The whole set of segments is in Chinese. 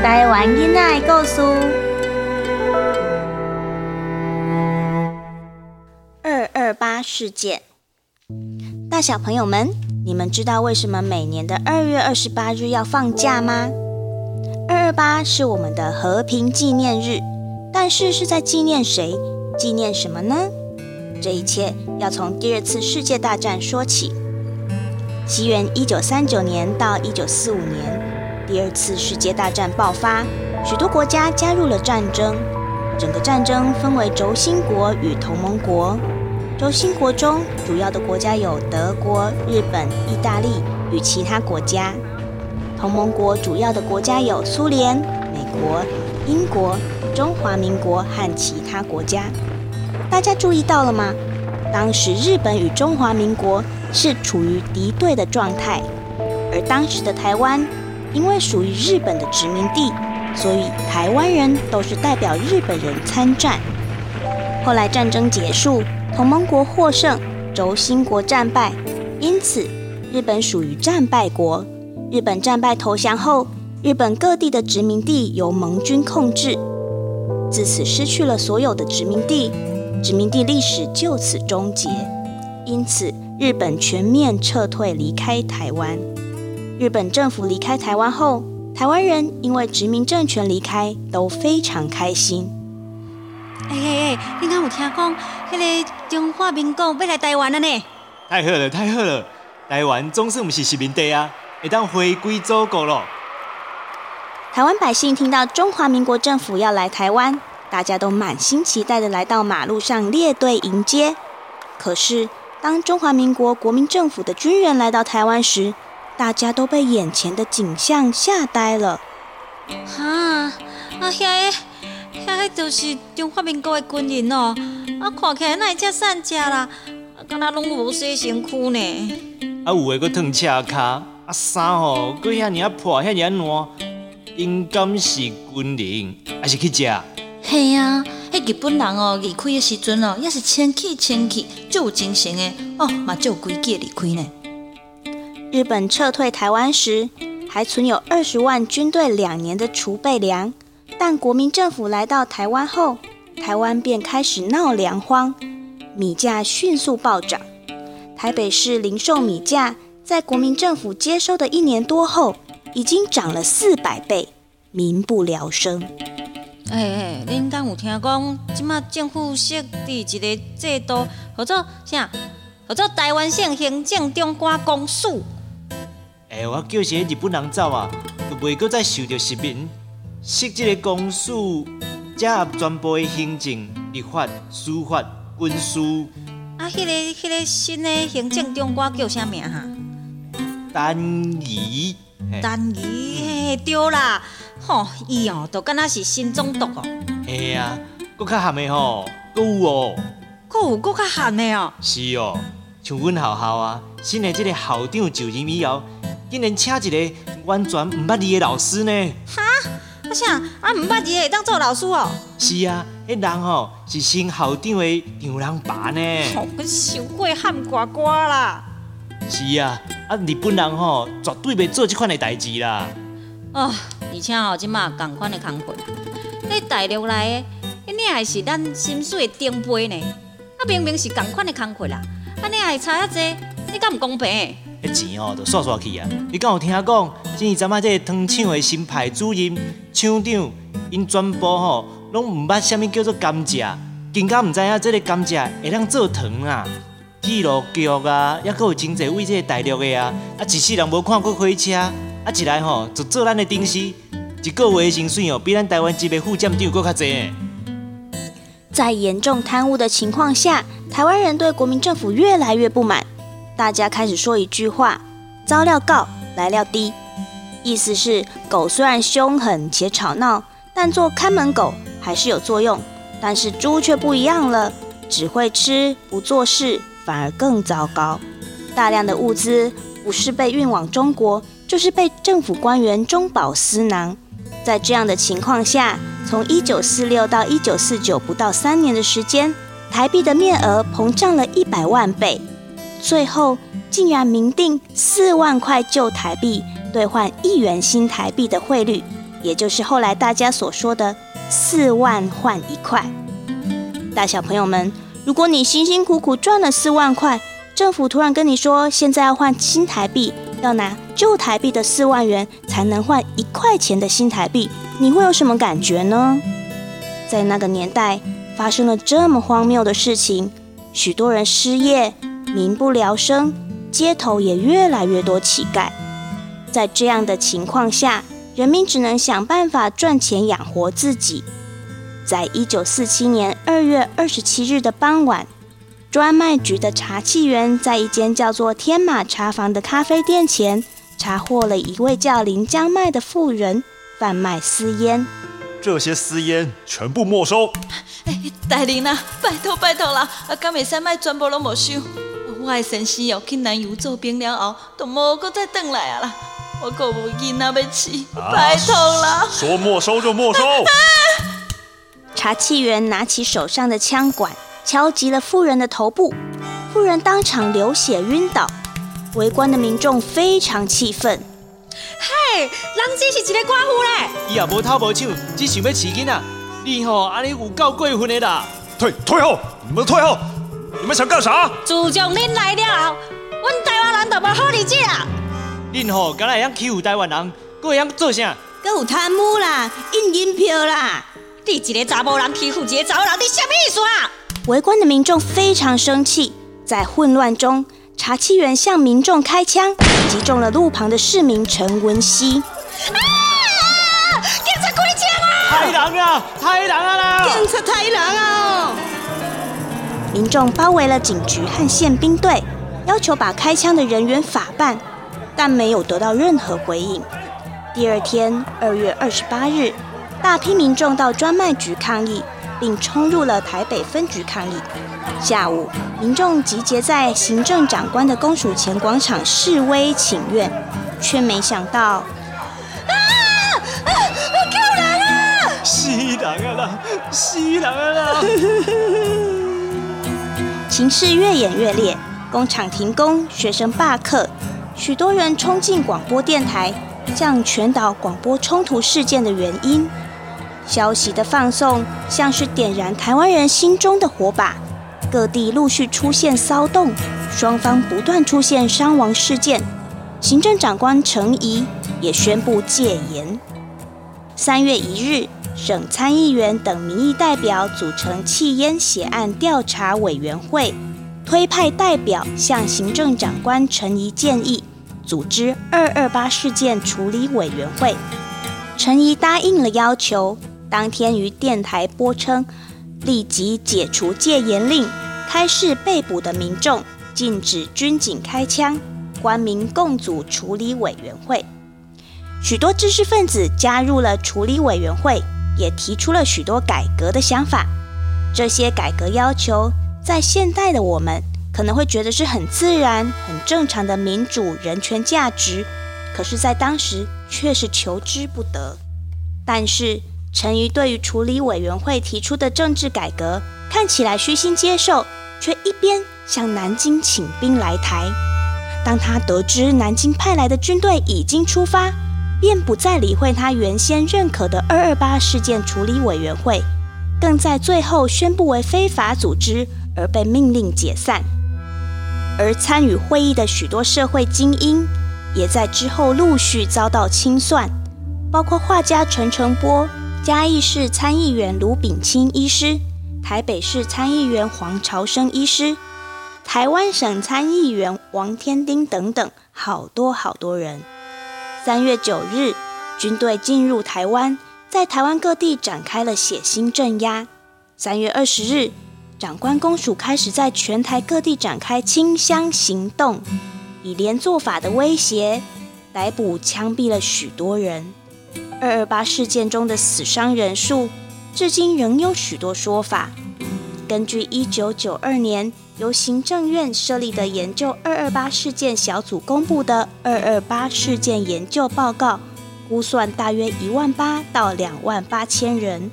台湾囡仔的故事。二二八事件，大小朋友们，你们知道为什么每年的二月二十八日要放假吗？二二八是我们的和平纪念日，但是是在纪念谁？纪念什么呢？这一切要从第二次世界大战说起。西元一九三九年到一九四五年，第二次世界大战爆发，许多国家加入了战争。整个战争分为轴心国与同盟国。轴心国中主要的国家有德国、日本、意大利与其他国家。同盟国主要的国家有苏联、美国、英国、中华民国和其他国家。大家注意到了吗？当时日本与中华民国是处于敌对的状态，而当时的台湾因为属于日本的殖民地，所以台湾人都是代表日本人参战。后来战争结束，同盟国获胜，轴心国战败，因此日本属于战败国。日本战败投降后，日本各地的殖民地由盟军控制，自此失去了所有的殖民地。殖民地历史就此终结，因此日本全面撤退离开台湾。日本政府离开台湾后，台湾人因为殖民政权离开都非常开心。哎哎哎，你敢有听讲，迄个中华民国要来台湾了呢？太好了，太好了！台湾总算不是殖民地啊，会当回归祖国了。台湾百姓听到中华民国政府要来台湾。大家都满心期待的来到马路上列队迎接，可是当中华民国国民政府的军人来到台湾时，大家都被眼前的景象吓呆了。哈，啊遐个，遐个就是中华民国的军人哦，啊看起来那会遮散只啦，敢若拢无洗身躯呢。啊有诶，搁烫车骹，啊衫吼佫遐尔啊破，遐尔啊烂，应该是军人，还是去食？嘿啊，迄日本人哦，离开的时阵哦，也是千气千气，就有精神的哦，嘛就有规矩离开呢。日本撤退台湾时，还存有二十万军队两年的储备粮，但国民政府来到台湾后，台湾便开始闹粮荒，米价迅速暴涨。台北市零售米价在国民政府接收的一年多后，已经涨了四百倍，民不聊生。哎哎，恁敢有听讲，即马政府设置一个制度，叫做啥？叫做台湾省行政中官公署。哎，我叫些日本人走啊，就袂阁再受到殖民。设这个公署，加合全部的行政、立法、司法、军事。啊，迄个、迄个新的行政中官叫啥名哈？单仪。单仪，对啦。吼，伊哦，都敢若是新中毒哦。嘿啊，搁较咸的吼，搁有哦。搁有搁较咸的哦。是哦，像阮学校啊，新的这个校长就任以后，竟然请一个完全毋捌字的老师呢。哈？阿啥？啊毋捌字会当做老师哦？是啊，迄人吼是新校长的丈人爸呢。吼，佮伤过喊呱呱啦。是啊，啊日本人吼绝对袂做即款的代志啦。哦。而且哦，即马共款的工课，你大陆来的，你还是咱心水的顶杯呢。啊，明明是共款的工课啦，啊，你还差遐济，你敢毋公平？迄钱哦，都刷刷去啊！你敢有听讲，今日咱啊，这个糖厂的新派主任、厂长，因全部吼拢毋捌虾米叫做甘蔗，更加毋知影这个甘蔗会当做糖啊！铁路局啊，抑阁有真济位这个大陆的啊，啊，一世人无看过火车。啊，一来吼就做咱的顶司，一个月的薪水哦，比咱台湾级的副站长搁较济。在严重贪污的情况下，台湾人对国民政府越来越不满。大家开始说一句话：“招料告，来料低。”意思是狗虽然凶狠且吵闹，但做看门狗还是有作用。但是猪却不一样了，只会吃不做事，反而更糟糕。大量的物资不是被运往中国。就是被政府官员中饱私囊，在这样的情况下，从一九四六到一九四九不到三年的时间，台币的面额膨胀了一百万倍，最后竟然明定四万块旧台币兑换一元新台币的汇率，也就是后来大家所说的四万换一块。大小朋友们，如果你辛辛苦苦赚了四万块，政府突然跟你说现在要换新台币，要拿旧台币的四万元才能换一块钱的新台币，你会有什么感觉呢？在那个年代发生了这么荒谬的事情，许多人失业，民不聊生，街头也越来越多乞丐。在这样的情况下，人民只能想办法赚钱养活自己。在一九四七年二月二十七日的傍晚，专卖局的查器员在一间叫做“天马茶房”的咖啡店前，查获了一位叫林江迈的妇人贩卖私烟。这些私烟全部没收。哎，大林啊，拜托拜托啦，阿，敢袂使卖全部拢没收？我的先生哦，去南油做兵了后，都无搁再回来啊啦。我可无囡仔要饲，拜托啦！说没收就没收。查气员拿起手上的枪管，敲击了妇人的头部，妇人当场流血晕倒。围观的民众非常气愤。嘿，人这是一个寡妇嘞！伊也无偷无抢，只想要饲囡仔。你吼安尼有够过分的啦！退退后，你们退后！你们想干啥？自从恁来了后，阮台湾人就无好日子啦！恁吼敢若会晓欺负台湾人，佫会晓做啥？佫有贪污啦，印银票啦！你一个查某人欺负一个查某人，你什么意思啊？围观的民众非常生气，在混乱中，查缉员向民众开枪，击中了路旁的市民陈文熙。啊！警察开枪啊！太人啊！太人啊啦！警察太人啊！民众包围了警局和宪兵队，要求把开枪的人员法办，但没有得到任何回应。第二天，二月二十八日。大批民众到专卖局抗议，并冲入了台北分局抗议。下午，民众集结在行政长官的公署前广场示威请愿，却没想到，啊！救人啊！死人啊！啦！死人啊！啦！形势越演越烈，工厂停工，学生罢课，许多人冲进广播电台，向全岛广播冲突事件的原因。消息的放送像是点燃台湾人心中的火把，各地陆续出现骚动，双方不断出现伤亡事件。行政长官陈仪也宣布戒严。三月一日，省参议员等民意代表组成弃烟血案调查委员会，推派代表向行政长官陈仪建议，组织二二八事件处理委员会。陈仪答应了要求。当天于电台播称，立即解除戒严令，开示被捕的民众，禁止军警开枪，官民共组处理委员会。许多知识分子加入了处理委员会，也提出了许多改革的想法。这些改革要求，在现代的我们可能会觉得是很自然、很正常的民主人权价值，可是，在当时却是求之不得。但是，陈瑜对于处理委员会提出的政治改革看起来虚心接受，却一边向南京请兵来台。当他得知南京派来的军队已经出发，便不再理会他原先认可的二二八事件处理委员会，更在最后宣布为非法组织而被命令解散。而参与会议的许多社会精英，也在之后陆续遭到清算，包括画家陈澄波。嘉义市参议员卢炳清医师、台北市参议员黄朝生医师、台湾省参议员王天丁等等，好多好多人。三月九日，军队进入台湾，在台湾各地展开了血腥镇压。三月二十日，长官公署开始在全台各地展开清乡行动，以连坐法的威胁，逮捕枪毙了许多人。二二八事件中的死伤人数，至今仍有许多说法。根据一九九二年由行政院设立的研究二二八事件小组公布的《二二八事件研究报告》，估算大约一万八到两万八千人。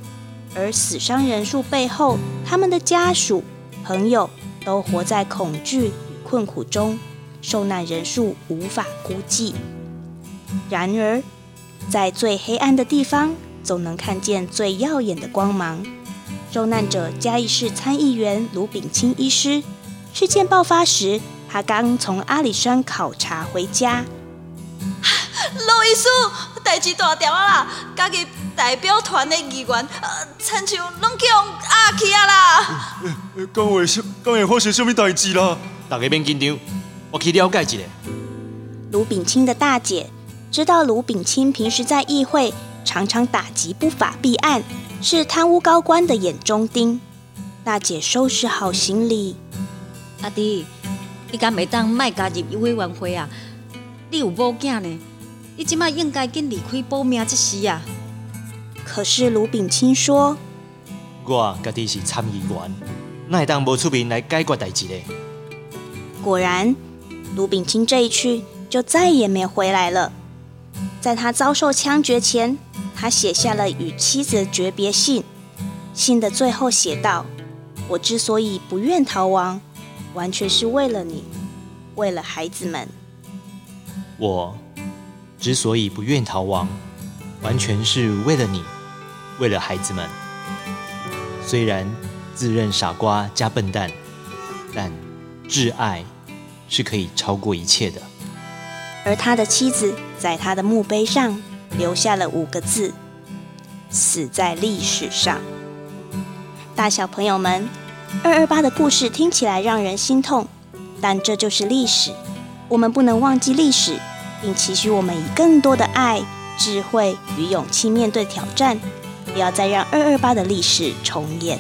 而死伤人数背后，他们的家属、朋友都活在恐惧与困苦中，受难人数无法估计。然而，在最黑暗的地方，总能看见最耀眼的光芒。受难者嘉义市参议员卢炳清医师，事件爆发时，他刚从阿里山考察回家。卢医师，代志大条啊啦！家己代表团的议员，呃，亲像拢去用压去啊啦！刚会什，刚会发生什么代志啦？大家免紧张，我去了解一下。卢炳清的大姐知道卢炳清平时在议会常常打击不法弊案，是贪污高官的眼中钉。大姐收拾好行李，阿弟，你敢袂当卖加入委员会啊？你有某囝呢？你即马应该紧离开保命这事啊！可是卢炳清说，我家己是参议员，哪会当无出面来解决代志呢？果然，卢炳清这一去就再也没回来了。在他遭受枪决前，他写下了与妻子的诀别信。信的最后写道：“我之所以不愿逃亡，完全是为了你，为了孩子们。我之所以不愿逃亡，完全是为了你，为了孩子们。虽然自认傻瓜加笨蛋，但挚爱是可以超过一切的。”而他的妻子在他的墓碑上留下了五个字：“死在历史上。”大小朋友们，二二八的故事听起来让人心痛，但这就是历史。我们不能忘记历史，并期许我们以更多的爱、智慧与勇气面对挑战，不要再让二二八的历史重演。